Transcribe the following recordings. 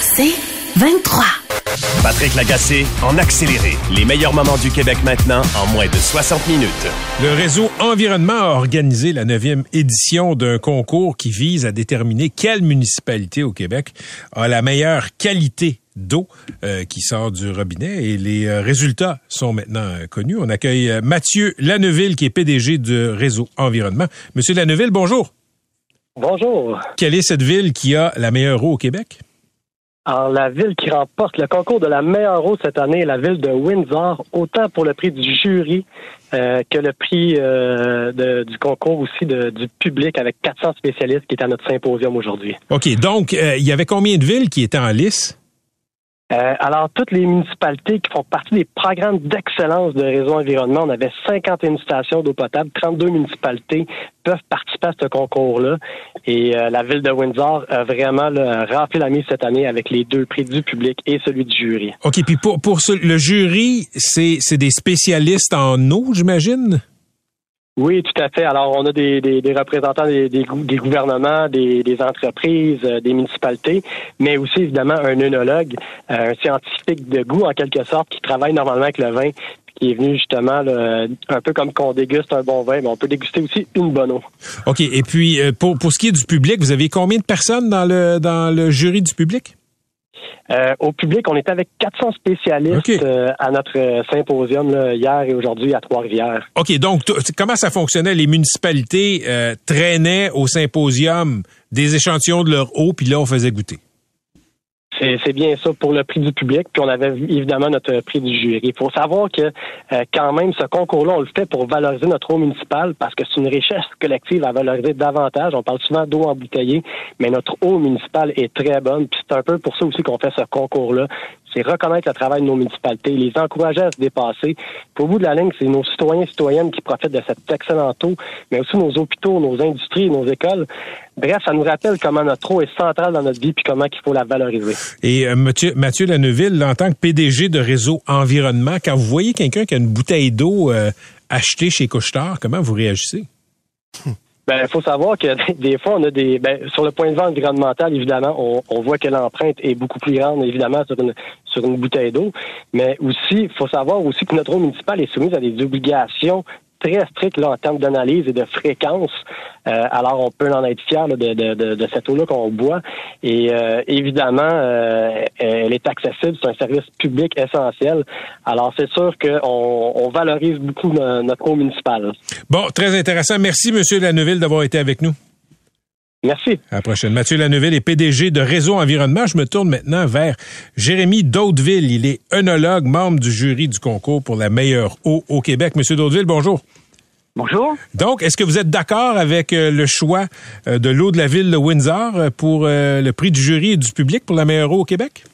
C'est 23. Patrick Lagacé en accéléré. Les meilleurs moments du Québec maintenant en moins de 60 minutes. Le réseau Environnement a organisé la neuvième édition d'un concours qui vise à déterminer quelle municipalité au Québec a la meilleure qualité d'eau euh, qui sort du robinet et les euh, résultats sont maintenant euh, connus. On accueille euh, Mathieu Lanneville qui est PDG du réseau Environnement. Monsieur Lanneville, bonjour. Bonjour. Quelle est cette ville qui a la meilleure eau au Québec? Alors, la ville qui remporte le concours de la meilleure eau cette année est la ville de Windsor, autant pour le prix du jury euh, que le prix euh, de- du concours aussi de- du public avec 400 spécialistes qui est à notre symposium aujourd'hui. OK, donc euh, il y avait combien de villes qui étaient en lice? Euh, alors, toutes les municipalités qui font partie des programmes d'excellence de réseau environnement, on avait 51 stations d'eau potable, 32 municipalités peuvent participer à ce concours-là. Et euh, la ville de Windsor a vraiment là, rempli la mise cette année avec les deux prix du public et celui du jury. OK, puis pour, pour ce- le jury, c'est c'est des spécialistes en eau, j'imagine? Oui, tout à fait. Alors, on a des, des, des représentants des, des, des gouvernements, des, des entreprises, euh, des municipalités, mais aussi évidemment un œnologue, euh, un scientifique de goût en quelque sorte, qui travaille normalement avec le vin, qui est venu justement là, un peu comme qu'on déguste un bon vin, mais on peut déguster aussi une bonne eau. OK, et puis euh, pour, pour ce qui est du public, vous avez combien de personnes dans le, dans le jury du public? Euh, au public, on était avec 400 spécialistes euh, à notre euh, symposium là, hier et aujourd'hui à Trois-Rivières. OK, donc comment ça fonctionnait? Les municipalités euh, traînaient au symposium des échantillons de leur eau, puis là, on faisait goûter. C'est bien ça pour le prix du public, puis on avait évidemment notre prix du jury. Il faut savoir que euh, quand même, ce concours-là, on le fait pour valoriser notre eau municipale parce que c'est une richesse collective à valoriser davantage. On parle souvent d'eau embouteillée, mais notre eau municipale est très bonne. Puis c'est un peu pour ça aussi qu'on fait ce concours-là. C'est reconnaître le travail de nos municipalités, les encourager à se dépasser. Puis au bout de la ligne, c'est nos citoyens et citoyennes qui profitent de cette excellente eau, mais aussi nos hôpitaux, nos industries, nos écoles. Bref, ça nous rappelle comment notre eau est centrale dans notre vie puis comment il faut la valoriser. Et euh, Mathieu, Mathieu Lanneville, en tant que PDG de Réseau Environnement, quand vous voyez quelqu'un qui a une bouteille d'eau euh, achetée chez Couchetard, comment vous réagissez? Ben, il faut savoir que des fois, on a des. Ben, sur le point de vue environnemental, évidemment, on, on voit que l'empreinte est beaucoup plus grande, évidemment, sur une, sur une bouteille d'eau. Mais aussi, il faut savoir aussi que notre eau municipale est soumise à des obligations très strictes là, en termes d'analyse et de fréquence. Euh, alors, on peut en être fier de, de, de, de cette eau-là qu'on boit. Et euh, évidemment, euh, elle est accessible. C'est un service public essentiel. Alors, c'est sûr qu'on on valorise beaucoup no- notre eau municipale. Bon, très intéressant. Merci, Monsieur Lanneville, d'avoir été avec nous. Merci. À la prochaine. Mathieu Lanneville est PDG de Réseau Environnement. Je me tourne maintenant vers Jérémy Daudeville. Il est œnologue, membre du jury du concours pour la meilleure eau au Québec. Monsieur Daudeville, bonjour. Bonjour. Donc, est-ce que vous êtes d'accord avec euh, le choix euh, de l'eau de la ville de Windsor euh, pour le prix du jury et du public pour la meilleure eau au Québec?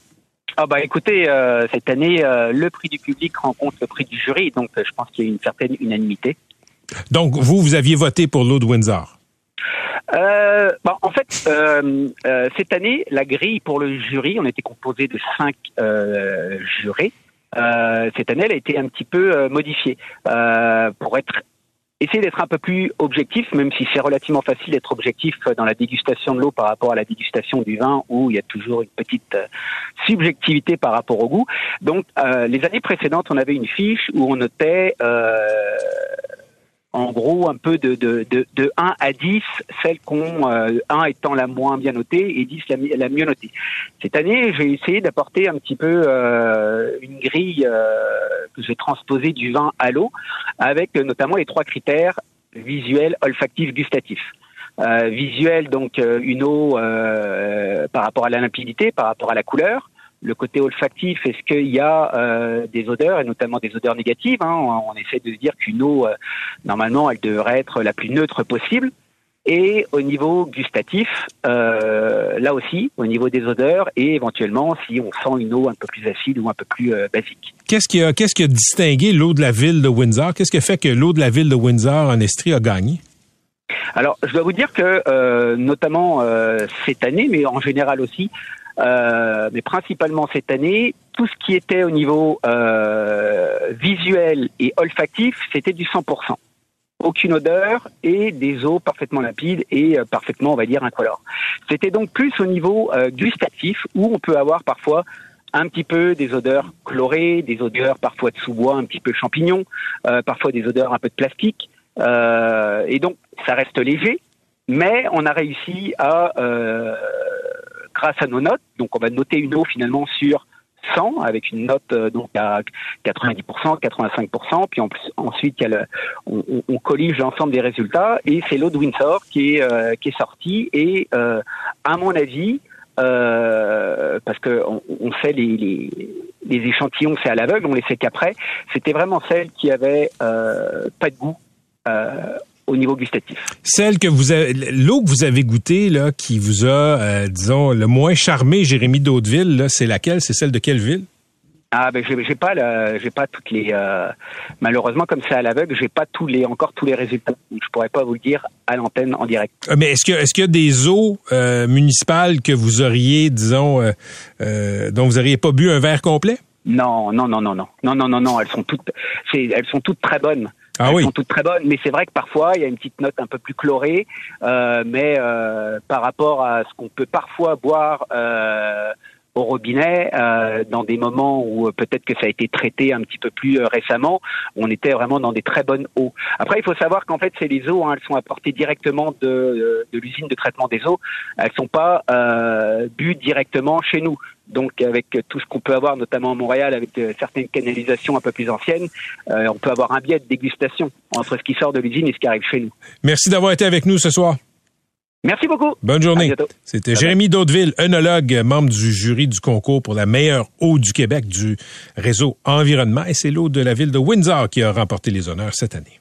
Ah bah écoutez, euh, cette année, euh, le prix du public rencontre le prix du jury, donc euh, je pense qu'il y a une certaine unanimité. Donc, vous, vous aviez voté pour l'eau de Windsor? Euh, bah, en fait, euh, euh, cette année, la grille pour le jury, on était composé de cinq euh, jurés. Euh, cette année, elle a été un petit peu euh, modifiée pour être essayer d'être un peu plus objectif, même si c'est relativement facile d'être objectif dans la dégustation de l'eau par rapport à la dégustation du vin, où il y a toujours une petite subjectivité par rapport au goût. Donc, les années précédentes, on avait une fiche où on notait en gros un peu de, de, de, de 1 à 10, celle qu'on, euh, 1 étant la moins bien notée et 10 la, mi- la mieux notée. Cette année, j'ai essayé d'apporter un petit peu euh, une grille euh, que j'ai transposée du vin à l'eau, avec euh, notamment les trois critères visuel, olfactif, gustatif. Euh, visuel, donc euh, une eau par rapport à la limpidité, par rapport à la couleur. Le côté olfactif, est-ce qu'il y a euh, des odeurs, et notamment des odeurs négatives hein on, on essaie de se dire qu'une eau, euh, normalement, elle devrait être la plus neutre possible. Et au niveau gustatif, euh, là aussi, au niveau des odeurs et éventuellement si on sent une eau un peu plus acide ou un peu plus basique. Qu'est-ce qui a, qu'est-ce qui a distingué l'eau de la ville de Windsor? Qu'est-ce qui a fait que l'eau de la ville de Windsor en Estrie a gagné? Alors, je dois vous dire que, notamment cette année, mais en général aussi, euh, mais principalement cette année, tout ce qui était au niveau euh, visuel et olfactif, c'était du 100%. Aucune odeur et des eaux parfaitement limpides et euh, parfaitement, on va dire, incolores. C'était donc plus au niveau euh, gustatif où on peut avoir parfois un petit peu des odeurs chlorées, des odeurs parfois de sous-bois, un petit peu champignon, euh, parfois des odeurs un peu de plastique. Et donc, ça reste léger, mais on a réussi à, grâce à nos notes, donc on va noter une eau finalement sur 100 avec une note euh, donc à 90%, 85%, puis en plus, ensuite on, on- on collige l'ensemble des résultats. Et c'est l'eau de Windsor qui est euh, qui est sortie. Et euh, à mon avis parce que on, fait les, les, échantillons c'est à l'aveugle, on les fait qu'après, c'était vraiment celle qui avait pas de goût au niveau gustatif. Celle que vous avez, l'eau que vous avez goûtée, là, qui vous a, euh, disons, le moins charmé, Jérémy d'Hauteville, là, c'est laquelle? C'est celle de quelle ville? Ah ben j'ai pas j'ai pas toutes les euh, malheureusement comme c'est à l'aveugle j'ai pas tous les encore tous les résultats je pourrais pas vous le dire à l'antenne en direct. Ah, Mais est-ce que est-ce qu'il y a des eaux euh, municipales que vous auriez, disons, dont vous auriez pas bu un verre complet? Non non non non non non non non non elles sont toutes elles sont toutes très bonnes. Ah elles oui. sont toutes très bonnes mais c'est vrai que parfois il y a une petite note un peu plus chlorée euh, mais euh, par rapport à ce qu'on peut parfois boire euh, au robinet euh, dans des moments où euh, peut-être que ça a été traité un petit peu plus euh, récemment, on était vraiment dans des très bonnes eaux. Après, il faut savoir qu'en fait, c'est les eaux, hein, elles sont apportées directement de, euh, de l'usine de traitement des eaux. Elles sont pas euh, bues directement chez nous. Donc, avec tout ce qu'on peut avoir, notamment à Montréal, avec certaines canalisations un peu plus anciennes, euh, on peut avoir un biais de dégustation entre ce qui sort de l'usine et ce qui arrive chez nous. Merci d'avoir été avec nous ce soir. Merci beaucoup. Bonne journée. C'était Jérémy Daudeville, œnologue, membre du jury du concours pour la meilleure eau du Québec du réseau Environnement. Et c'est l'eau de la ville de Windsor qui a remporté les honneurs cette année.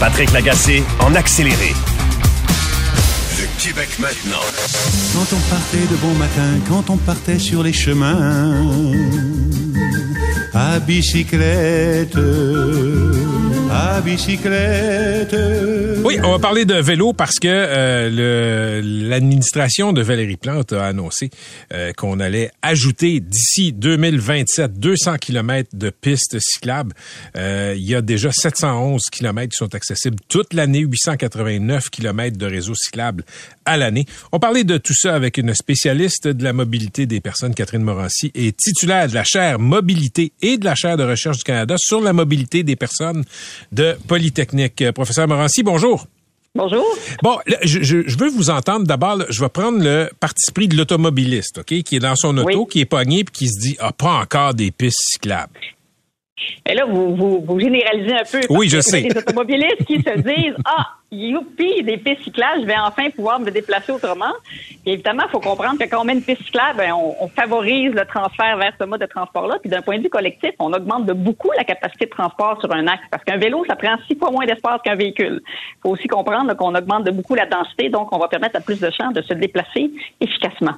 Patrick Lagacé en accéléré. Le Québec maintenant. Quand on partait de bon matin, quand on partait sur les chemins, à bicyclette, à bicyclette. Oui, on va parler de vélo parce que euh, l'administration de Valérie Plante a annoncé euh, qu'on allait ajouter d'ici 2027 200 km de pistes cyclables. Euh, il y a déjà 711 km qui sont accessibles toute l'année, 889 km de réseau cyclable à l'année. On parlait de tout ça avec une spécialiste de la mobilité des personnes, Catherine Morancy, et titulaire de la chaire mobilité et de la chaire de recherche du Canada sur la mobilité des personnes de Polytechnique. Euh, Professeur Morancy, bonjour. Bonjour. Bon, je, je- je veux vous entendre d'abord. Je vais prendre le parti pris de l'automobiliste, OK, qui est dans son auto, Oui. qui est pogné puis qui se dit ah pas encore des pistes cyclables. Et là, vous, vous, vous généralisez un peu. Oui, je sais. Des automobilistes qui se disent Ah, youpi, des pistes cyclables, je vais enfin pouvoir me déplacer autrement. Puis évidemment, il faut comprendre que quand on met une piste cyclable, ben, on, on favorise le transfert vers ce mode de transport-là. Puis d'un point de vue collectif, on augmente de beaucoup la capacité de transport sur un axe. Parce qu'un vélo, ça prend six fois moins d'espace qu'un véhicule. Il faut aussi comprendre qu'on augmente de beaucoup la densité, donc on va permettre à plus de gens de se déplacer efficacement.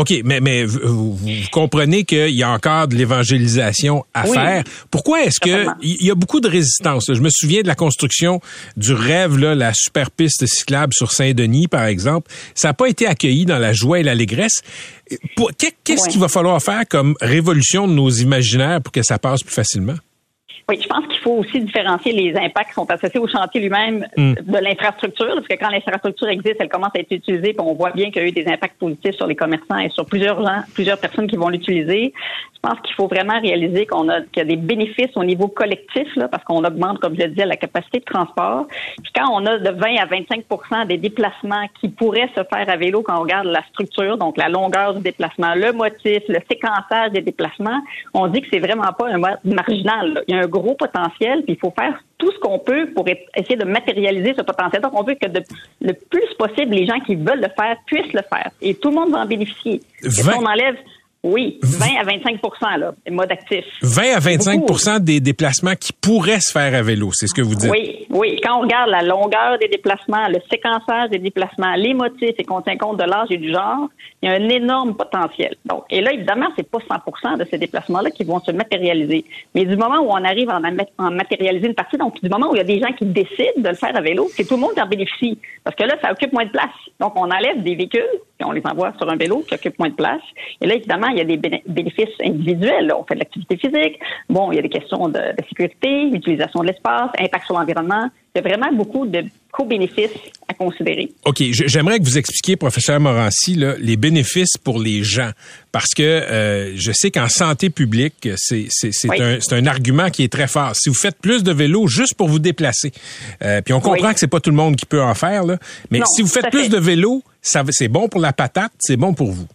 OK, mais, mais vous, vous- comprenez qu'il y a encore de l'évangélisation à Oui. faire. Pourquoi est-ce que il y a beaucoup de résistance? Je me souviens de la construction du rêve, là, la super piste cyclable sur Saint-Denis, par exemple. Ça n'a pas été accueilli dans la joie et l'allégresse. Qu'est-ce Oui. qu'il va falloir faire comme révolution de nos imaginaires pour que ça passe plus facilement? Oui, je pense qu'il faut aussi différencier les impacts qui sont associés au chantier lui-même Mm. de l'infrastructure, parce que quand l'infrastructure existe, elle commence à être utilisée, puis on voit bien qu'il y a eu des impacts positifs sur les commerçants et sur plusieurs gens, plusieurs personnes qui vont l'utiliser. Je pense qu'il faut vraiment réaliser qu'on a qu'il y a des bénéfices au niveau collectif, là, parce qu'on augmente, comme je le disais, la capacité de transport. Puis quand on a de 20 à 25% des déplacements qui pourraient se faire à vélo quand on regarde la structure, donc la longueur du déplacement, le motif, le séquençage des déplacements, on dit que c'est vraiment pas un mode marginal. là. Il y a un gros potentiel, puis il faut faire tout ce qu'on peut pour essayer de matérialiser ce potentiel. Donc, on veut que de- le plus possible, les gens qui veulent le faire puissent le faire. Et tout le monde va en bénéficier. Et si 20 on enlève, oui, 20 à 25% là, mode actif. 20 à 25 Beaucoup. des déplacements qui pourraient se faire à vélo, c'est ce que vous dites. Oui, oui. Quand on regarde la longueur des déplacements, le séquençage des déplacements, les motifs et qu'on tient compte de l'âge et du genre, il y a un énorme potentiel. Donc, et là, évidemment, c'est pas 100% de ces déplacements-là qui vont se matérialiser. Mais du moment où on arrive à en, matérialiser une partie, donc du moment où il y a des gens qui décident de le faire à vélo, c'est tout le monde qui en bénéficie. Parce que là, ça occupe moins de place. Donc, on enlève des véhicules on les envoie sur un vélo qui occupe moins de place. Et là, évidemment, il y a des béné- bénéfices individuels. On fait de l'activité physique. Bon, il y a des questions de, de sécurité, utilisation de l'espace, impact sur l'environnement. Il y a vraiment beaucoup de co-bénéfices à considérer. OK, j'aimerais que vous expliquiez, professeur Morancy, là, les bénéfices pour les gens. Parce que euh, je sais qu'en santé publique, c'est Oui. un, un argument qui est très fort. Si vous faites plus de vélo juste pour vous déplacer, euh, puis on comprend Oui. que c'est pas tout le monde qui peut en faire, là, mais Non, si vous faites plus fait. de vélo, c'est bon pour la patate, c'est bon pour vous.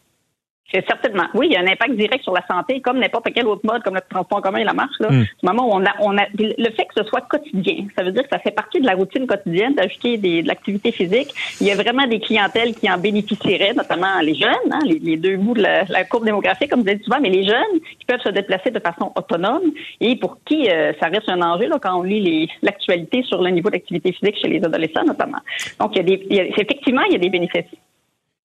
C'est certainement. Oui, il y a un impact direct sur la santé, comme n'importe quel autre mode, comme le transport en commun et la marche. Là. Mm. Du moment où on a, on a, le fait que ce soit quotidien, ça veut dire que ça fait partie de la routine quotidienne d'ajouter des- de l'activité physique. Il y a vraiment des clientèles qui en bénéficieraient, notamment les jeunes, hein, les, les deux bouts de la, la courbe démographique, comme vous dites souvent, mais les jeunes qui peuvent se déplacer de façon autonome et pour qui euh, ça reste un enjeu là, quand on lit les- l'actualité sur le niveau d'activité physique chez les adolescents, notamment. Donc, il y a des, il y a- effectivement, il y a des bénéfices.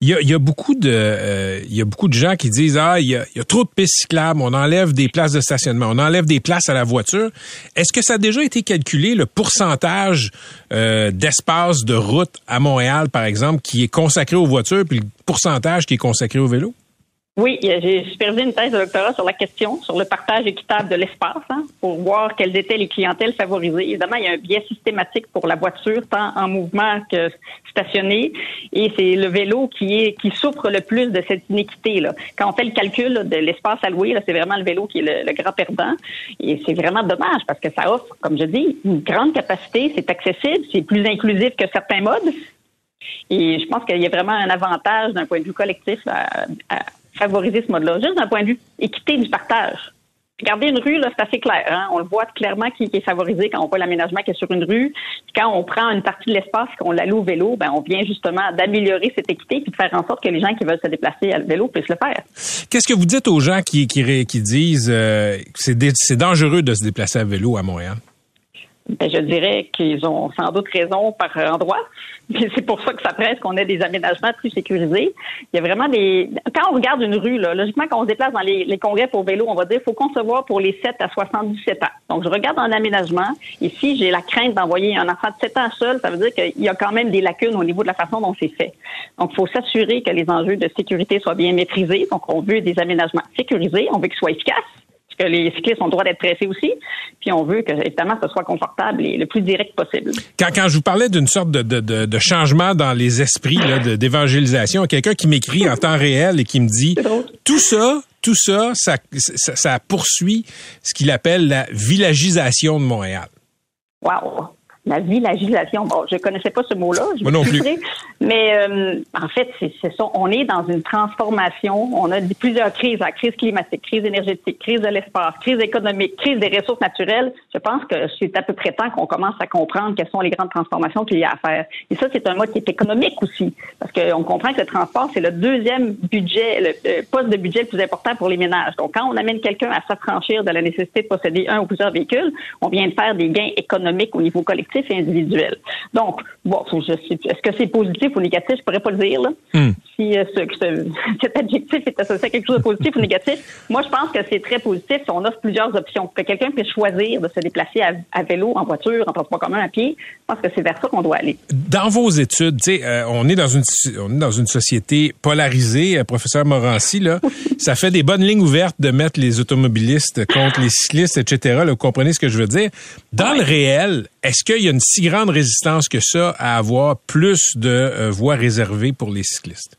Il y a, beaucoup de euh, il y a beaucoup de gens qui disent ah il y, a, il y a trop de pistes cyclables, on enlève des places de stationnement, on enlève des places à la voiture. Est-ce que ça a déjà été calculé le pourcentage euh, d'espace de route à Montréal par exemple qui est consacré aux voitures puis le pourcentage qui est consacré au vélo? Oui, j'ai supervisé une thèse de doctorat sur la question, sur le partage équitable de l'espace, hein, pour voir quelles étaient les clientèles favorisées. Évidemment, il y a un biais systématique pour la voiture, tant en mouvement que stationnée, et c'est le vélo qui est qui souffre le plus de cette inéquité. Là. Quand on fait le calcul là, de l'espace alloué, c'est vraiment le vélo qui est le, le grand perdant, et c'est vraiment dommage parce que ça offre, comme je dis, une grande capacité, c'est accessible, c'est plus inclusif que certains modes. Et je pense qu'il y a vraiment un avantage d'un point de vue collectif à, à favoriser ce mode-là, juste d'un point de vue équité du partage. Regardez une rue, là, c'est assez clair. Hein? On le voit clairement qui, est favorisé quand on voit l'aménagement qui est sur une rue. Puis quand on prend une partie de l'espace qu'on l'alloue au vélo, ben, on vient justement d'améliorer cette équité puis de faire en sorte que les gens qui veulent se déplacer à vélo puissent le faire. Qu'est-ce que vous dites aux gens qui qui, qui disent euh, que c'est dangereux de se déplacer à vélo à Montréal? Ben, je dirais qu'ils ont sans doute raison par endroit. Mais c'est pour ça que ça presse qu'on ait des aménagements plus sécurisés. Il y a vraiment des. Quand on regarde une rue, là, logiquement, quand on se déplace dans les, les congrès pour vélo, on va dire qu'il faut concevoir pour les 7 à 77 ans. Donc, je regarde un aménagement. Si j'ai la crainte d'envoyer un enfant de 7 ans seul, ça veut dire qu'il y a quand même des lacunes au niveau de la façon dont c'est fait. Donc, il faut s'assurer que les enjeux de sécurité soient bien maîtrisés. Donc, on veut des aménagements sécurisés. On veut qu'ils soient efficaces que les cyclistes ont le droit d'être pressés aussi. Puis on veut que, évidemment, ce soit confortable et le plus direct possible. Quand, quand je vous parlais d'une sorte de, de, de, changement dans les esprits d'évangélisation, quelqu'un qui m'écrit en temps réel et qui me dit tout ça, tout ça, ça, ça, ça poursuit ce qu'il appelle la villagisation de Montréal. Wow! La villagisation. Bon, je connaissais pas ce mot-là. Je Moi non plus. Mais euh, en fait, c'est ça. On est dans une transformation. On a plusieurs crises. La crise climatique, crise énergétique, crise de l'espace, crise économique, crise des ressources naturelles. Je pense que c'est à peu près temps qu'on commence à comprendre quelles sont les grandes transformations qu'il y a à faire. Et ça, c'est un mode qui est économique aussi. Parce qu'on comprend que le transport, c'est le deuxième budget, le poste de budget le plus important pour les ménages. Donc, quand on amène quelqu'un à s'affranchir de la nécessité de posséder un ou plusieurs véhicules, on vient de faire des gains économiques au niveau collectif et individuel. Donc, bon, je sais- est-ce que c'est positif ou négatif? Je pourrais pas le dire. Là. Hmm. Si euh, ce, ce- cet adjectif est associé à quelque chose de positif ou négatif. Moi, je pense que c'est très positif si on offre plusieurs options. Que quelqu'un puisse choisir de se déplacer à, à vélo, en voiture, en transport commun, à pied. Je pense que c'est vers ça qu'on doit aller. Dans vos études, euh, on est dans une on est dans une société polarisée, euh, professeur Morancy là, ça fait des bonnes lignes ouvertes de mettre les automobilistes contre les cyclistes, etc. là, vous comprenez ce que je veux dire? Dans le réel, est-ce qu'il y a une si grande résistance que ça à avoir plus de euh, voies réservées pour les cyclistes?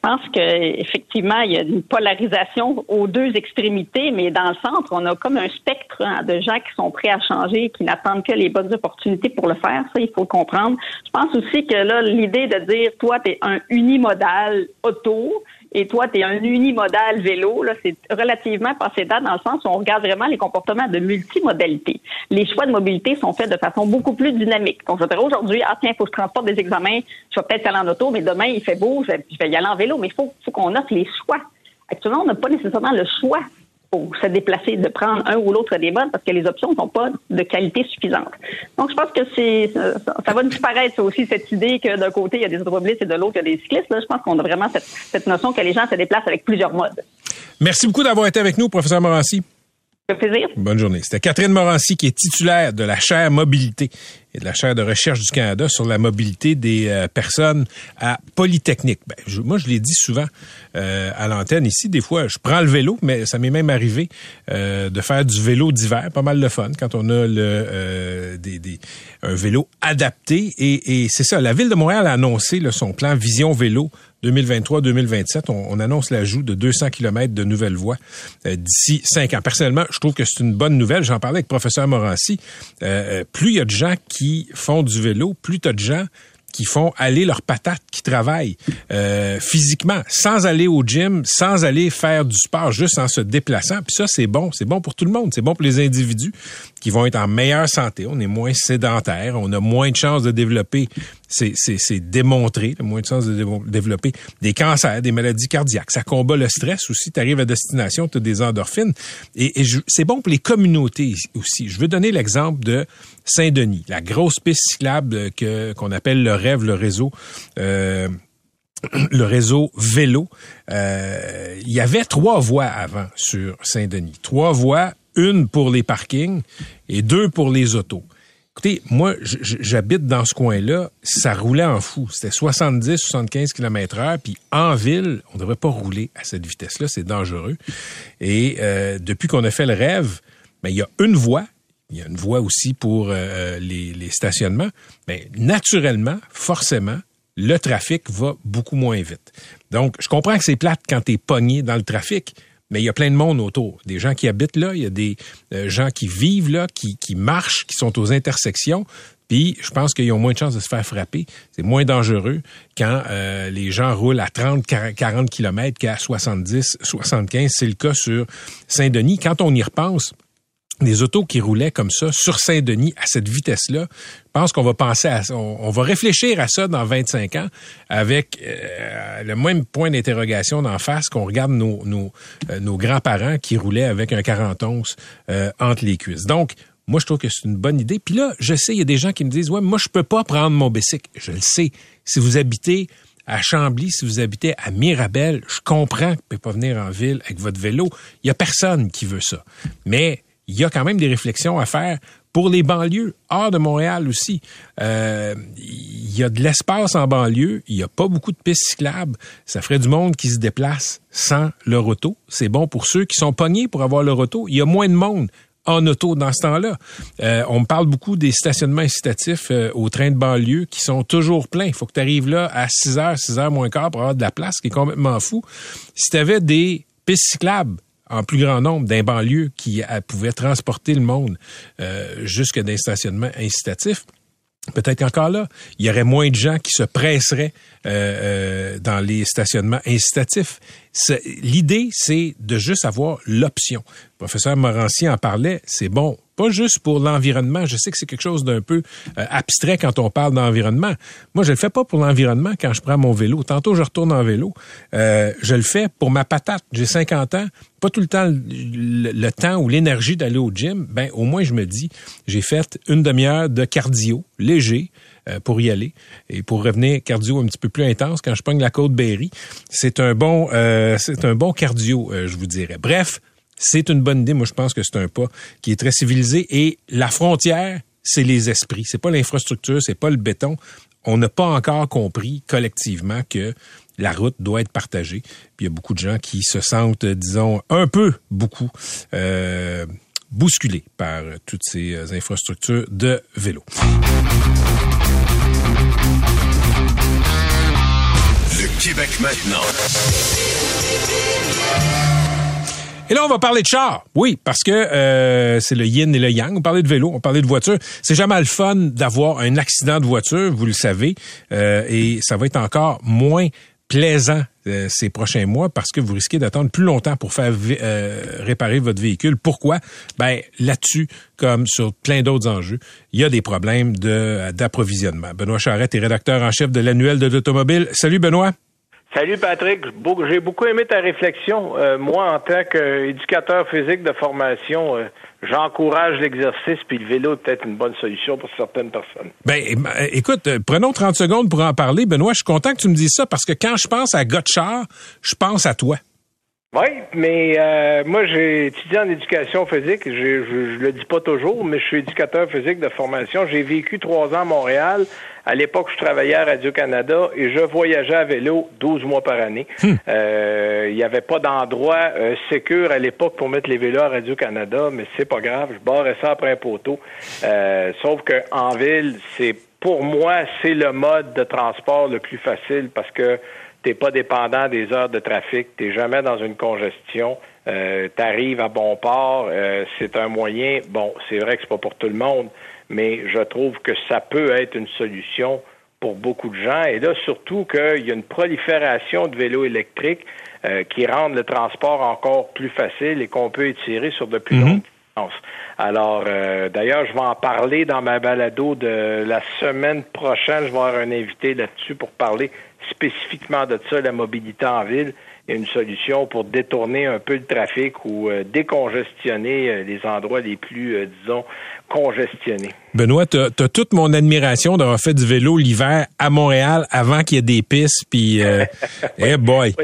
Pense que effectivement, il y a une polarisation aux deux extrémités, mais dans le centre, on a comme un spectre hein, de gens qui sont prêts à changer, qui n'attendent que les bonnes opportunités pour le faire. Ça, il faut le comprendre. Je pense aussi que là, l'idée de dire, toi, tu es un unimodal auto, et toi, tu es un unimodal vélo, là, c'est relativement passé date dans le sens où on regarde vraiment les comportements de multimodalité. Les choix de mobilité sont faits de façon beaucoup plus dynamique. Donc, je dirais aujourd'hui, ah tiens, il faut que je transporte des examens, je vais peut-être aller en auto, mais demain, il fait beau, je vais, y aller en vélo, mais il faut, faut qu'on offre les choix. Actuellement, on n'a pas nécessairement le choix pour se déplacer, de prendre un ou l'autre des modes parce que les options ne sont pas de qualité suffisante. Donc, je pense que c'est ça, va disparaître ça aussi, cette idée que d'un côté, il y a des automobilistes et de l'autre, il y a des cyclistes. Là, je pense qu'on a vraiment cette, cette notion que les gens se déplacent avec plusieurs modes. Merci beaucoup d'avoir été avec nous, professeur Morancy. Plaisir. Bonne journée. C'était Catherine Morancy qui est titulaire de la chaire mobilité la chaire de recherche du Canada sur la mobilité des euh, personnes à Polytechnique. Ben, je- moi, je l'ai dit souvent euh, à l'antenne ici. Des fois, je prends le vélo, mais ça m'est même arrivé euh, de faire du vélo d'hiver. Pas mal de fun quand on a le des, des- un vélo adapté. Et, et c'est ça, la Ville de Montréal a annoncé là, son plan Vision Vélo 2023-2027, on, on annonce l'ajout de 200 km de nouvelles voies euh, d'ici cinq ans. Personnellement, je trouve que c'est une bonne nouvelle. J'en parlais avec le professeur Morancy. Euh, euh, plus il y a de gens qui font du vélo, plus tu as de gens qui font aller leurs patates, qui travaillent euh, physiquement, sans aller au gym, sans aller faire du sport, juste en se déplaçant. Puis ça, c'est bon. C'est bon pour tout le monde. C'est bon pour les individus qui vont être en meilleure santé. On est moins sédentaire. On a moins de chances de développer, c'est, démontré, moins de chances de dé- développer des cancers, des maladies cardiaques. Ça combat le stress aussi. Tu arrives à destination, tu as des endorphines. Et, et c'est bon pour les communautés aussi. Je veux donner l'exemple de Saint-Denis, la grosse piste cyclable qu'on appelle le rêve, le réseau. Euh, le réseau vélo. Euh, il y avait trois voies avant sur Saint-Denis. Trois voies, une pour les parkings et deux pour les autos. Écoutez, moi, j'habite dans ce coin-là, ça roulait en fou. C'était 70, 75 km heure, puis en ville, on ne devrait pas rouler à cette vitesse-là, c'est dangereux. Et euh, depuis qu'on a fait le rêve, ben, il y a une voie, il y a une voie aussi pour euh, les, les stationnements, mais naturellement, forcément, le trafic va beaucoup moins vite. Donc, je comprends que c'est plate quand tu es pogné dans le trafic, mais il y a plein de monde autour. Des gens qui habitent là, il y a des euh, gens qui vivent là, qui, qui marchent, qui sont aux intersections. Puis, je pense qu'ils ont moins de chances de se faire frapper. C'est moins dangereux quand euh, les gens roulent à 30, 40 km qu'à 70, 75. C'est le cas sur Saint-Denis. Quand on y repense, des autos qui roulaient comme ça sur Saint-Denis à cette vitesse-là, je pense qu'on va penser à on, on va réfléchir à ça dans 25 ans avec euh, le même point d'interrogation d'en face qu'on regarde nos, euh, grands-parents qui roulaient avec un 41 euh, entre les cuisses. Donc, moi, je trouve que c'est une bonne idée. Puis là, je sais, il y a des gens qui me disent, ouais, moi, je peux pas prendre mon bicycle. Je le sais. Si vous habitez à Chambly, si vous habitez à Mirabel, je comprends que vous pouvez pas venir en ville avec votre vélo. Il y a personne qui veut ça. Mais il y a quand même des réflexions à faire pour les banlieues, hors de Montréal aussi. Euh, il y a de l'espace en banlieue, il n'y a pas beaucoup de pistes cyclables. Ça ferait du monde qui se déplace sans leur auto. C'est bon pour ceux qui sont pognés pour avoir leur auto. Il y a moins de monde en auto dans ce temps-là. Euh, on me parle beaucoup des stationnements incitatifs euh, au train de banlieue qui sont toujours pleins. Il faut que tu arrives là à 6 heures, 6 heures moins quart pour avoir de la place, ce qui est complètement fou. Si tu avais des pistes cyclables en plus grand nombre d'un banlieue qui pouvait transporter le monde euh, jusque d'un stationnement incitatif, peut-être qu'encore là, il y aurait moins de gens qui se presseraient euh, euh, dans les stationnements incitatifs. L'idée, c'est de juste avoir l'option. Professeur Morancy en parlait, c'est bon pas juste pour l'environnement. Je sais que c'est quelque chose d'un peu euh, abstrait quand on parle d'environnement. Moi, je le fais pas pour l'environnement quand je prends mon vélo. Tantôt, je retourne en vélo. Euh, je le fais pour ma patate. J'ai 50 ans, pas tout le temps le, temps ou l'énergie d'aller au gym. Ben, au moins, je me dis, j'ai fait une demi-heure de cardio léger euh, pour y aller et pour revenir cardio un petit peu plus intense quand je pogne la côte Berry. C'est un bon, c'est un bon cardio, je vous dirais. Bref, c'est une bonne idée. Moi, je pense que c'est un pas qui est très civilisé et la frontière, c'est les esprits. C'est pas l'infrastructure, c'est pas le béton. On n'a pas encore compris collectivement que la route doit être partagée. Puis il y a beaucoup de gens qui se sentent, disons, un peu, beaucoup, euh, bousculés par toutes ces infrastructures de vélo. Le Québec maintenant. Et là, on va parler de char. Oui, parce que euh, c'est le yin et le yang. On parlait de vélo, on parlait de voiture. C'est jamais le fun d'avoir un accident de voiture, vous le savez. Euh, et ça va être encore moins plaisant euh, ces prochains mois parce que vous risquez d'attendre plus longtemps pour faire euh, réparer votre véhicule. Pourquoi? Ben là-dessus, comme sur plein d'autres enjeux, il y a des problèmes de d'approvisionnement. Benoît Charrette est rédacteur en chef de l'annuel de l'automobile. Salut Benoît. Salut Patrick, j'ai beaucoup aimé ta réflexion. Euh, moi, en tant qu'éducateur physique de formation, euh, j'encourage l'exercice, puis le vélo peut-être une bonne solution pour certaines personnes. Ben, écoute, euh, prenons 30 secondes pour en parler. Benoît, je suis content que tu me dises ça parce que quand je pense à Gotchard, je pense à toi. Oui, mais euh, moi, j'ai étudié en éducation physique. Je, je, je, le dis pas toujours, mais je suis éducateur physique de formation. J'ai vécu trois ans à Montréal. À l'époque, je travaillais à Radio-Canada et je voyageais à vélo 12 mois par année. Il hmm. euh, n'y avait pas d'endroit euh, sécur à l'époque pour mettre les vélos à Radio-Canada, mais c'est pas grave. Je barrais ça après un poteau. Euh, sauf que en ville, c'est pour moi, c'est le mode de transport le plus facile parce que t'es pas dépendant des heures de trafic, t'es jamais dans une congestion, euh, t'arrives à bon port, euh, c'est un moyen, bon, c'est vrai que c'est pas pour tout le monde, mais je trouve que ça peut être une solution pour beaucoup de gens. Et là, surtout qu'il y a une prolifération de vélos électriques euh, qui rendent le transport encore plus facile et qu'on peut étirer sur de plus mm-hmm. longues distances. Alors, euh, d'ailleurs, je vais en parler dans ma balado de la semaine prochaine. Je vais avoir un invité là-dessus pour parler spécifiquement de ça, la mobilité en ville une solution pour détourner un peu le trafic ou euh, décongestionner euh, les endroits les plus, euh, disons, congestionnés. Benoît, tu as, toute mon admiration d'avoir fait du vélo l'hiver à Montréal avant qu'il y ait des pistes, puis eh boy!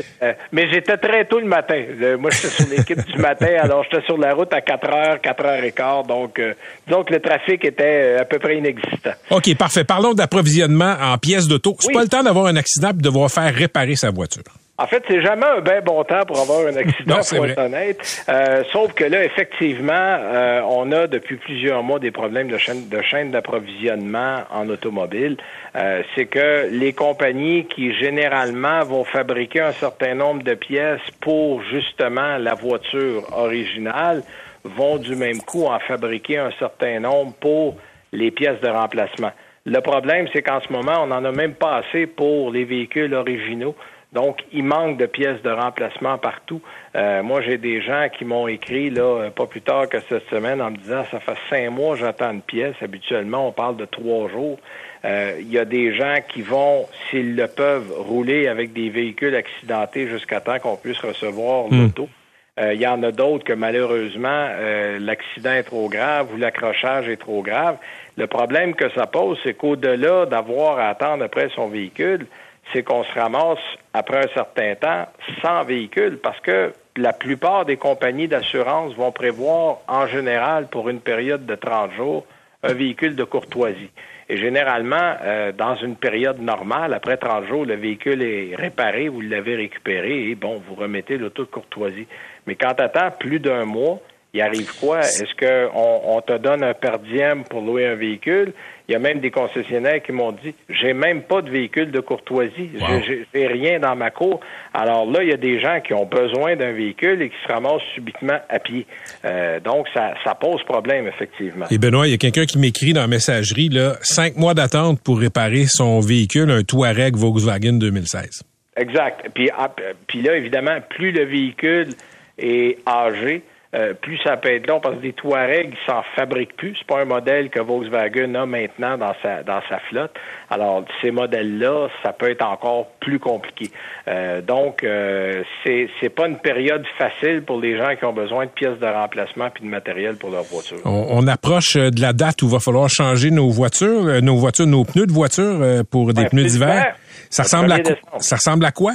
mais j'étais très tôt le matin. moi, j'étais sur l'équipe du matin, alors j'étais sur la route à 4 heures, 4 heures et quart, donc donc le trafic était à peu près inexistant. OK, parfait. Parlons d'approvisionnement en pièces d'auto. C'est pas le temps d'avoir un accident et de devoir faire réparer sa voiture. En fait, c'est jamais un bien bon temps pour avoir un accident, pour être honnête. Euh, sauf que là, effectivement, euh, on a depuis plusieurs mois des problèmes de chaîne de chaîne d'approvisionnement en automobile. Euh, c'est que les compagnies qui généralement vont fabriquer un certain nombre de pièces pour justement la voiture originale vont du même coup en fabriquer un certain nombre pour les pièces de remplacement. Le problème, c'est qu'en ce moment, on n'en a même pas assez pour les véhicules originaux. Donc, il manque de pièces de remplacement partout. Euh, moi, j'ai des gens qui m'ont écrit, là, euh, pas plus tard que cette semaine, en me disant, ça fait cinq mois, j'attends une pièce. Habituellement, on parle de trois jours. Euh, il y a des gens qui vont, s'ils le peuvent, rouler avec des véhicules accidentés jusqu'à temps qu'on puisse recevoir hmm. l'auto. Il y en a d'autres que malheureusement, l'accident est trop grave ou l'accrochage est trop grave. Le problème que ça pose, c'est qu'au-delà d'avoir à attendre après son véhicule, c'est qu'on se ramasse après un certain temps sans véhicule parce que la plupart des compagnies d'assurance vont prévoir en général pour une période de 30 jours un véhicule de courtoisie. Et généralement, euh, dans une période normale, après 30 jours, le véhicule est réparé, vous l'avez récupéré et bon, vous remettez l'auto de courtoisie. Mais quand tu plus d'un mois, il arrive quoi? Est-ce qu'on on te donne un per diem pour louer un véhicule? Il y a même des concessionnaires qui m'ont dit j'ai même pas de véhicule de courtoisie, j'ai rien dans ma cour. Alors là, il y a des gens qui ont besoin d'un véhicule et qui se ramassent subitement à pied. Euh, donc ça, ça pose problème effectivement. Et Benoît, il y a quelqu'un qui m'écrit dans la messagerie là, cinq mois d'attente pour réparer son véhicule, un Touareg Volkswagen 2016. Exact. Puis, ah, puis là, évidemment, plus le véhicule est âgé, euh, plus ça peut être long parce que des Touaregs, ils s'en fabriquent plus. C'est pas un modèle que Volkswagen a maintenant dans sa dans sa flotte. Alors ces modèles-là, ça peut être encore plus compliqué. Euh, donc euh, c'est c'est pas une période facile pour les gens qui ont besoin de pièces de remplacement puis de matériel pour leur voiture. On, on approche euh, de la date où il va falloir changer nos voitures, euh, nos voitures, nos pneus de voiture pour des Ouais, pneus d'hiver. Ça Le ressemble à 1er quoi? décembre. Ça ressemble à quoi?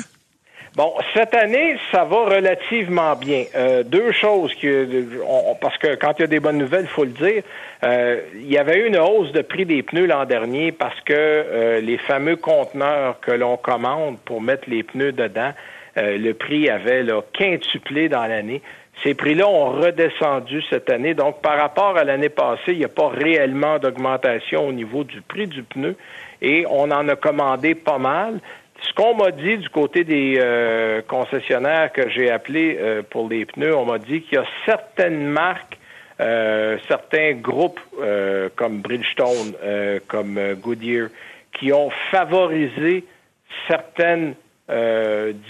Bon, cette année, ça va relativement bien. Euh, deux choses que, on- parce que quand il y a des bonnes nouvelles, il faut le dire. Euh, il y avait eu une hausse de prix des pneus l'an dernier parce que euh, les fameux conteneurs que l'on commande pour mettre les pneus dedans, euh, le prix avait là, quintuplé dans l'année. Ces prix-là ont redescendu cette année. Donc, par rapport à l'année passée, il n'y a pas réellement d'augmentation au niveau du prix du pneu et on en a commandé pas mal. Ce qu'on m'a dit du côté des euh, concessionnaires que j'ai appelés euh, pour les pneus, on m'a dit qu'il y a certaines marques, euh, certains groupes euh, comme Bridgestone, euh, comme euh, Goodyear, qui ont favorisé certaines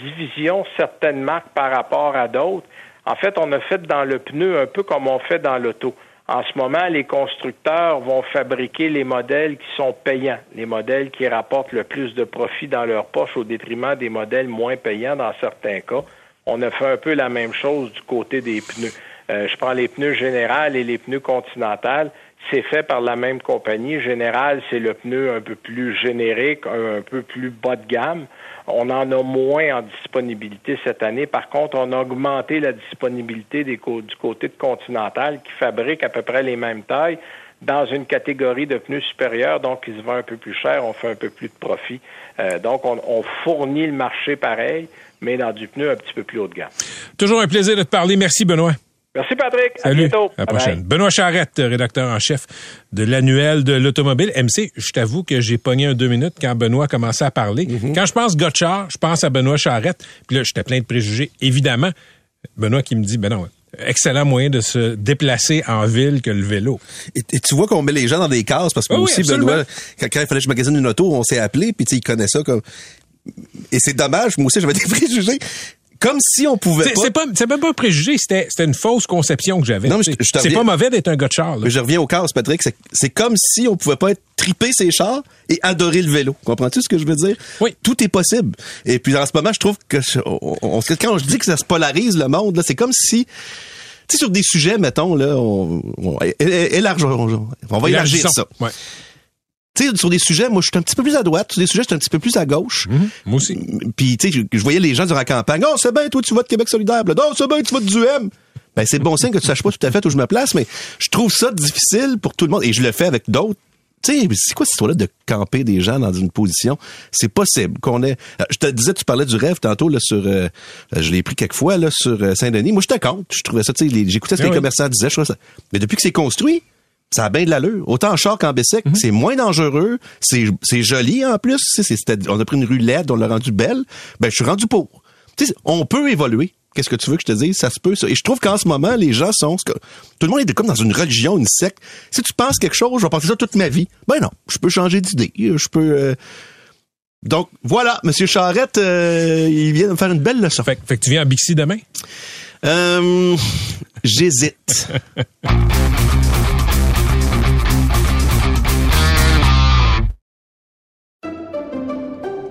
divisions, certaines marques par rapport à d'autres. En fait, on a fait dans le pneu un peu comme on fait dans l'auto. En ce moment, les constructeurs vont fabriquer les modèles qui sont payants, les modèles qui rapportent le plus de profit dans leur poche au détriment des modèles moins payants dans certains cas. On a fait un peu la même chose du côté des pneus. Euh, je prends les pneus Général et les pneus Continental. C'est fait par la même compagnie. Général, c'est le pneu un peu plus générique, un, un peu plus bas de gamme. On en a moins en disponibilité cette année. Par contre, on a augmenté la disponibilité du côté de Continental qui fabrique à peu près les mêmes tailles dans une catégorie de pneus supérieurs, donc ils se vendent un peu plus cher, on fait un peu plus de profit. Euh, donc, on, on fournit le marché pareil, mais dans du pneu un petit peu plus haut de gamme. Toujours un plaisir de te parler. Merci, Benoît. Merci, Patrick. À Salut. bientôt. À la Bye bye. prochaine. Benoît Charrette, rédacteur en chef de l'annuel de l'automobile. MC, je t'avoue que j'ai pogné un deux minutes quand Benoît commençait à parler. Mhm. Quand je pense Gotchard, je pense à Benoît Charrette. Puis là, j'étais plein de préjugés. Évidemment, Benoît qui me dit, ben non, excellent moyen de se déplacer en ville que le vélo. Et, et tu vois qu'on met les gens dans des cases parce que Oui, oui, aussi, absolument. Benoît, quand, quand il fallait que je magasine une auto, on s'est appelé, puis tu sais, il connaît ça comme. Et c'est dommage, moi aussi, j'avais des préjugés. Comme si on pouvait C'est pas. c'est pas, c'est même pas un préjugé, c'était, c'était une fausse conception que j'avais. Non, mais C'est- je- c'est pas mauvais d'être un gars de char. là. Mais je reviens au casse, Patrick. C'est, c'est comme si on pouvait pas être triper ses chars et adorer le vélo. Comprends-tu ce que je veux dire? Oui. Tout est possible. Et puis en ce moment, je trouve que je- on- on- quand je dis que ça se polarise le monde, là, c'est comme si tu sais, sur des sujets, mettons, là, on, on, é- é- élargir- on, on va élargir ça. Ouais. Tu sais, sur des sujets, moi, je suis un petit peu plus à droite. Sur des sujets, je suis un petit peu plus à gauche. Moi aussi. Puis, tu sais, je, voyais les gens durant la campagne. Oh, c'est bien, toi, tu votes Québec solidaire. Là, oh, c'est bien, tu votes du M. Ben, c'est bon signe que tu saches pas tout à fait où je me place, mais je trouve ça difficile pour tout le monde. Et je le fais avec d'autres. Tu sais, c'est quoi cette histoire-là de camper des gens dans une position? C'est possible qu'on ait... Euh, Je te disais, tu parlais du rêve tantôt, là, sur... euh, euh, je l'ai pris quelques fois, là, sur Saint-Denis. Moi, j'étais contre. Je trouvais ça, tu sais, j'écoutais ce que Ah les commerçants disaient. Je ça... Mais depuis que c'est construit, ça a bien de l'allure. Autant en char qu'en bicycle, Mhm. c'est moins dangereux, c'est joli en plus. On a pris une rue laide, on l'a rendu belle. Ben, je suis rendu pour. On peut évoluer. Qu'est-ce que tu veux que je te dise? Ça se peut, ça. Et je trouve qu'en ce moment, les gens sont... Tout le monde est comme dans une religion, une secte. Si tu penses quelque chose, je vais penser ça toute ma vie. Ben non, je peux changer d'idée. Je peux... euh, Donc, voilà, Monsieur Charrette, euh, il vient de me faire une belle leçon. Fait, que- fait que tu viens à Bixi demain? Euh, J'hésite.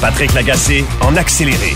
Patrick Lagacé en accéléré.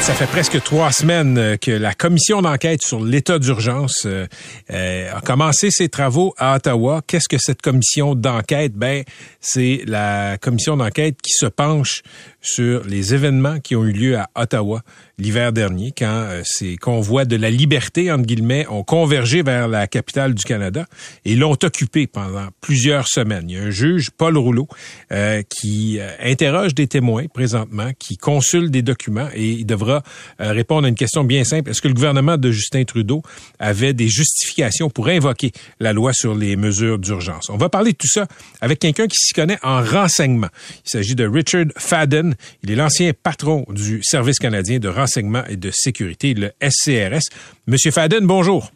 Ça fait presque trois semaines euh, que la commission d'enquête sur l'état d'urgence euh, euh, a commencé ses travaux à Ottawa. Qu'est-ce que cette commission d'enquête? Ben, c'est la commission d'enquête qui se penche sur les événements qui ont eu lieu à Ottawa l'hiver dernier, quand euh, ces convois de la liberté entre guillemets ont convergé vers la capitale du Canada et l'ont occupé pendant plusieurs semaines. Il y a un juge, Paul Rouleau, euh, qui euh, interroge des témoins présentement, qui consulte des documents et il devra euh, répondre à une question bien simple. Est-ce que le gouvernement de Justin Trudeau avait des justifications pour invoquer la loi sur les mesures d'urgence? On va parler de tout ça avec quelqu'un qui s'y connaît en renseignement. Il s'agit de Richard Fadden. Il est l'ancien patron du Service canadien de renseignement et de sécurité, le SCRS. Monsieur Fadden, bonjour.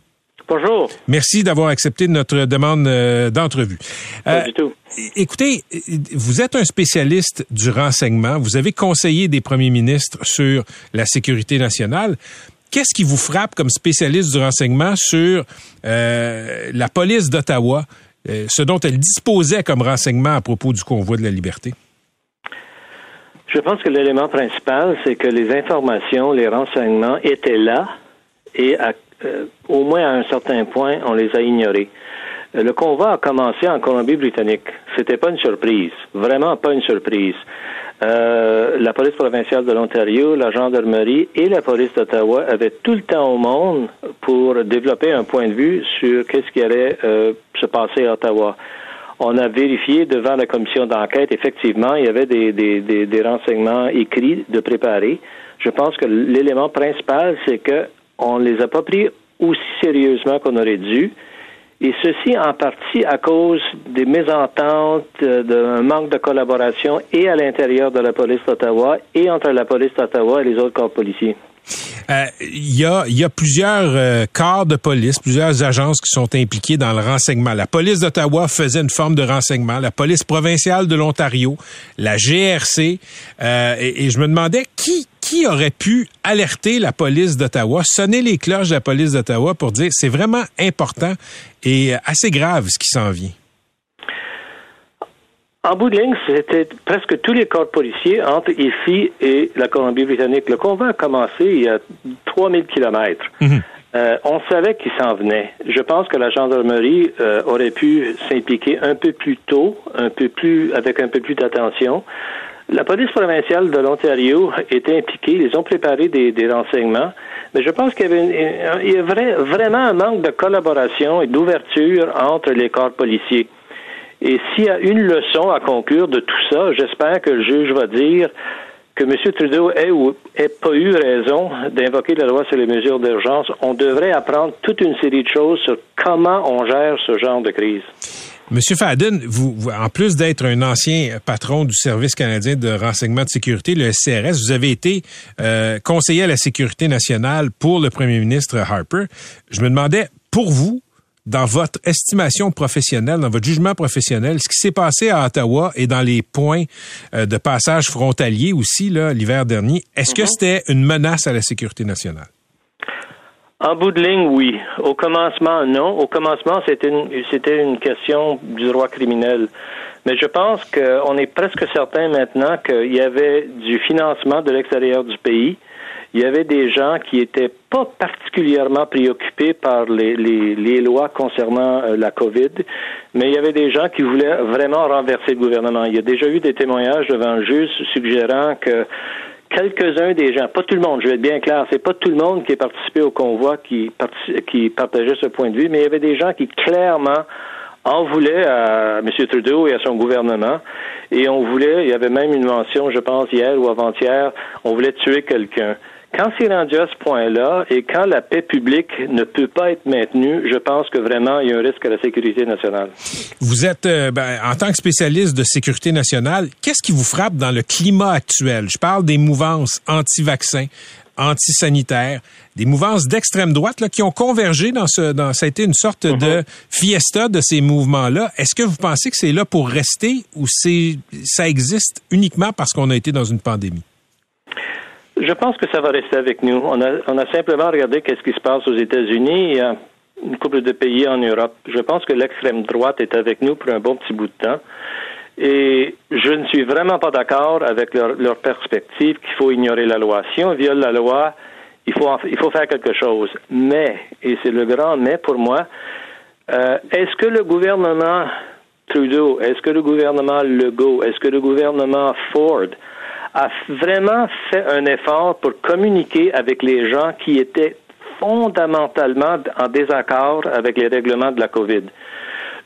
Bonjour. Merci d'avoir accepté notre demande euh, d'entrevue. Pas du tout. Écoutez, vous êtes un spécialiste du renseignement. Vous avez conseillé des premiers ministres sur la sécurité nationale. Qu'est-ce qui vous frappe comme spécialiste du renseignement sur euh, la police d'Ottawa, euh, ce dont elle disposait comme renseignement à propos du convoi de la liberté? Je pense que l'élément principal, c'est que les informations, les renseignements étaient là et à euh, au moins à un certain point, on les a ignorés. Euh, le convoi a commencé en Colombie-Britannique. C'était pas une surprise, vraiment pas une surprise. Euh, la police provinciale de l'Ontario, la gendarmerie et la police d'Ottawa avaient tout le temps au monde pour développer un point de vue sur qu'est-ce qui allait se passer à Ottawa. On a vérifié devant la commission d'enquête, effectivement, il y avait des, des, des, des renseignements écrits de préparer. Je pense que l'élément principal, c'est que on les a pas pris aussi sérieusement qu'on aurait dû. Et ceci en partie à cause des mésententes, euh, d'un manque de collaboration et à l'intérieur de la police d'Ottawa et entre la police d'Ottawa et les autres corps policiers. Euh, il y, a, y a plusieurs euh, corps de police, plusieurs agences qui sont impliquées dans le renseignement. La police d'Ottawa faisait une forme de renseignement, la police provinciale de l'Ontario, la GRC, euh, et, et, je me demandais qui qui aurait pu alerter la police d'Ottawa, sonner les cloches de la police d'Ottawa pour dire c'est vraiment important et assez grave ce qui s'en vient. En bout de ligne, c'était presque tous les corps policiers entre ici et la Colombie-Britannique. Le convoi a commencé il y a 3000 kilomètres. Mhm. Euh, on savait qu'il s'en venait. Je pense que la gendarmerie euh, aurait pu s'impliquer un peu plus tôt, un peu plus, avec un peu plus d'attention. La police provinciale de l'Ontario était impliquée. Ils ont préparé des, des renseignements. Mais je pense qu'il y avait il y a vrai, vraiment un manque de collaboration et d'ouverture entre les corps policiers. Et s'il y a une leçon à conclure de tout ça, j'espère que le juge va dire que M. Trudeau ait ou ait pas eu raison d'invoquer la loi sur les mesures d'urgence. On devrait apprendre toute une série de choses sur comment on gère ce genre de crise. Monsieur Fadden, vous, en plus d'être un ancien patron du Service canadien de renseignement de sécurité, le SCRS, vous avez été euh, conseiller à la sécurité nationale pour le premier ministre Harper. Je me demandais, pour vous, dans votre estimation professionnelle, dans votre jugement professionnel, ce qui s'est passé à Ottawa et dans les points euh, de passage frontaliers aussi l'hiver dernier, est-ce que c'était une menace à la sécurité nationale? En bout de ligne, oui. Au commencement, non. Au commencement, c'était une, c'était une question du droit criminel. Mais je pense qu'on est presque certain maintenant qu'il y avait du financement de l'extérieur du pays. Il y avait des gens qui étaient pas particulièrement préoccupés par les, les, les lois concernant euh, la COVID, mais il y avait des gens qui voulaient vraiment renverser le gouvernement. Il y a déjà eu des témoignages devant le juge suggérant que quelques-uns des gens, pas tout le monde, je vais être bien clair, c'est pas tout le monde qui est participé au convoi qui, qui partageait ce point de vue, mais il y avait des gens qui clairement en voulaient à M. Trudeau et à son gouvernement. Et on voulait, il y avait même une mention, je pense, hier ou avant-hier, on voulait tuer quelqu'un. Quand c'est rendu à ce point-là et quand la paix publique ne peut pas être maintenue, je pense que vraiment il y a un risque à la sécurité nationale. Vous êtes, euh, ben, en tant que spécialiste de sécurité nationale, qu'est-ce qui vous frappe dans le climat actuel? Je parle des mouvances anti-vaccins, anti-sanitaires, des mouvances d'extrême droite là, qui ont convergé dans ce, dans, ça a été une sorte de fiesta de ces mouvements-là. Est-ce que vous pensez que c'est là pour rester ou c'est, ça existe uniquement parce qu'on a été dans une pandémie? Je pense que ça va rester avec nous. On a, on a simplement regardé qu'est-ce qui se passe aux États-Unis et une couple de pays en Europe. Je pense que l'extrême droite est avec nous pour un bon petit bout de temps. Et je ne suis vraiment pas d'accord avec leur, leur perspective qu'il faut ignorer la loi. Si on viole la loi, il faut, il faut faire quelque chose. Mais, et c'est le grand mais pour moi, euh, est-ce que le gouvernement Trudeau, est-ce que le gouvernement Legault, est-ce que le gouvernement Ford a vraiment fait un effort pour communiquer avec les gens qui étaient fondamentalement en désaccord avec les règlements de la COVID.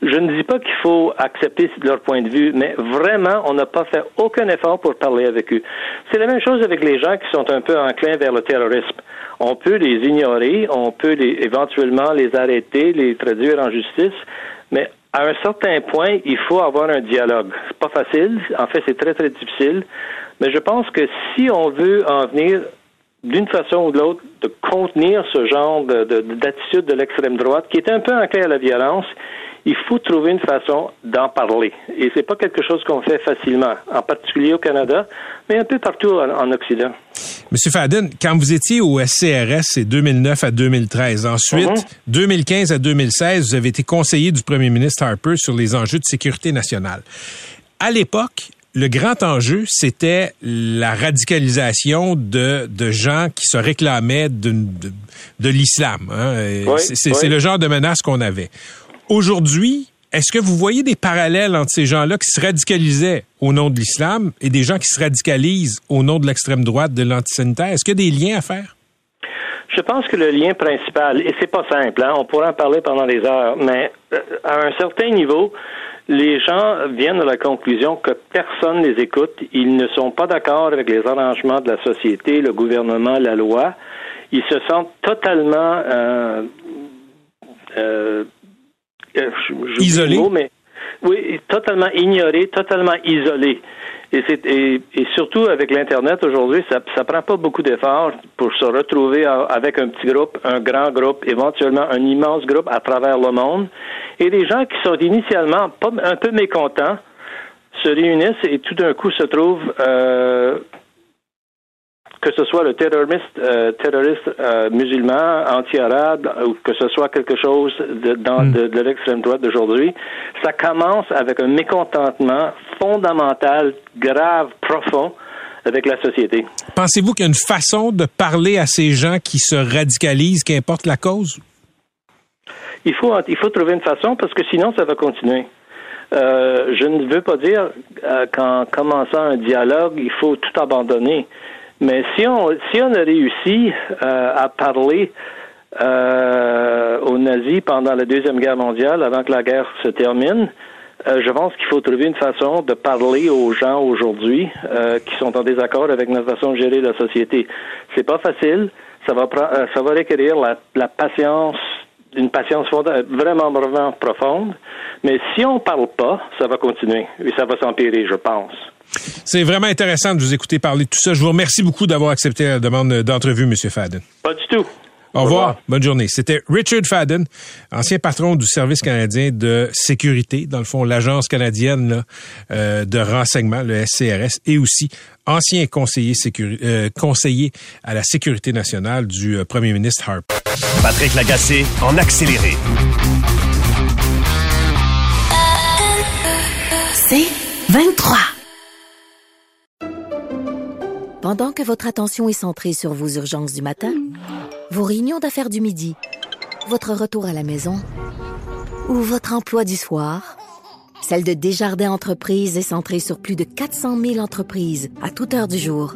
Je ne dis pas qu'il faut accepter leur point de vue, mais vraiment, on n'a pas fait aucun effort pour parler avec eux. C'est la même chose avec les gens qui sont un peu enclins vers le terrorisme. On peut les ignorer, on peut éventuellement les arrêter, les traduire en justice, mais à un certain point, il faut avoir un dialogue. C'est pas facile. En fait, c'est très, très difficile. Mais je pense que si on veut en venir d'une façon ou de l'autre, de contenir ce genre d'attitude de, de l'extrême droite, qui est un peu enclin à la violence, il faut trouver une façon d'en parler. Et c'est pas quelque chose qu'on fait facilement, en particulier au Canada, mais un peu partout en, Occident. Monsieur Fadden, quand vous étiez au SCRS, c'est 2009 à 2013. Ensuite, 2015 mhm. à 2016, vous avez été conseiller du premier ministre Harper sur les enjeux de sécurité nationale. À l'époque, le grand enjeu, c'était la radicalisation de, de gens qui se réclamaient de, de, l'islam. Hein. c'est le genre de menace qu'on avait. Aujourd'hui, est-ce que vous voyez des parallèles entre ces gens-là qui se radicalisaient au nom de l'islam et des gens qui se radicalisent au nom de l'extrême droite, de l'antisanitaire? Est-ce qu'il y a des liens à faire? Je pense que le lien principal, et c'est pas simple, hein, on pourrait en parler pendant des heures, mais euh, à un certain niveau, les gens viennent à la conclusion que personne ne les écoute. Ils ne sont pas d'accord avec les arrangements de la société, le gouvernement, la loi. Ils se sentent totalement euh, euh, euh, isolé. mais oui, totalement ignoré, totalement isolé. Et, et, et, surtout avec l'Internet aujourd'hui, ça ne prend pas beaucoup d'efforts pour se retrouver avec un petit groupe, un grand groupe, éventuellement un immense groupe à travers le monde. Et des gens qui sont initialement pas, un peu mécontents se réunissent et tout d'un coup se trouvent euh, que ce soit le terroriste, euh, terroriste euh, musulman, anti-arabe, ou que ce soit quelque chose de, dans, hmm. de, l'extrême droite d'aujourd'hui, ça commence avec un mécontentement fondamental, grave, profond avec la société. Pensez-vous qu'il y a une façon de parler à ces gens qui se radicalisent, qu'importe la cause? Il faut, il faut trouver une façon parce que sinon, ça va continuer. Euh, je ne veux pas dire qu'en commençant un dialogue, il faut tout abandonner. Mais si on, si on a réussi euh, à parler euh, aux nazis pendant la Deuxième Guerre mondiale, avant que la guerre se termine, euh, je pense qu'il faut trouver une façon de parler aux gens aujourd'hui qui sont en désaccord avec notre façon de gérer la société. C'est pas facile. Ça va, ça va requérir la, la patience, une patience vraiment, vraiment profonde. Mais si on parle pas, ça va continuer et ça va s'empirer, je pense. C'est vraiment intéressant de vous écouter parler de tout ça. Je vous remercie beaucoup d'avoir accepté la demande d'entrevue, M. Fadden. Pas du tout. Au revoir. Bonne journée. C'était Richard Fadden, ancien patron du Service canadien de sécurité, dans le fond, l'agence canadienne euh, de renseignement, le SCRS, et aussi ancien conseiller, euh, conseiller à la sécurité nationale du euh, premier ministre Harper. Patrick Lagacé en accéléré. C'est 23. Pendant que votre attention est centrée sur vos urgences du matin, vos réunions d'affaires du midi, votre retour à la maison ou votre emploi du soir, celle de Desjardins Entreprises est centrée sur plus de 400 000 entreprises à toute heure du jour.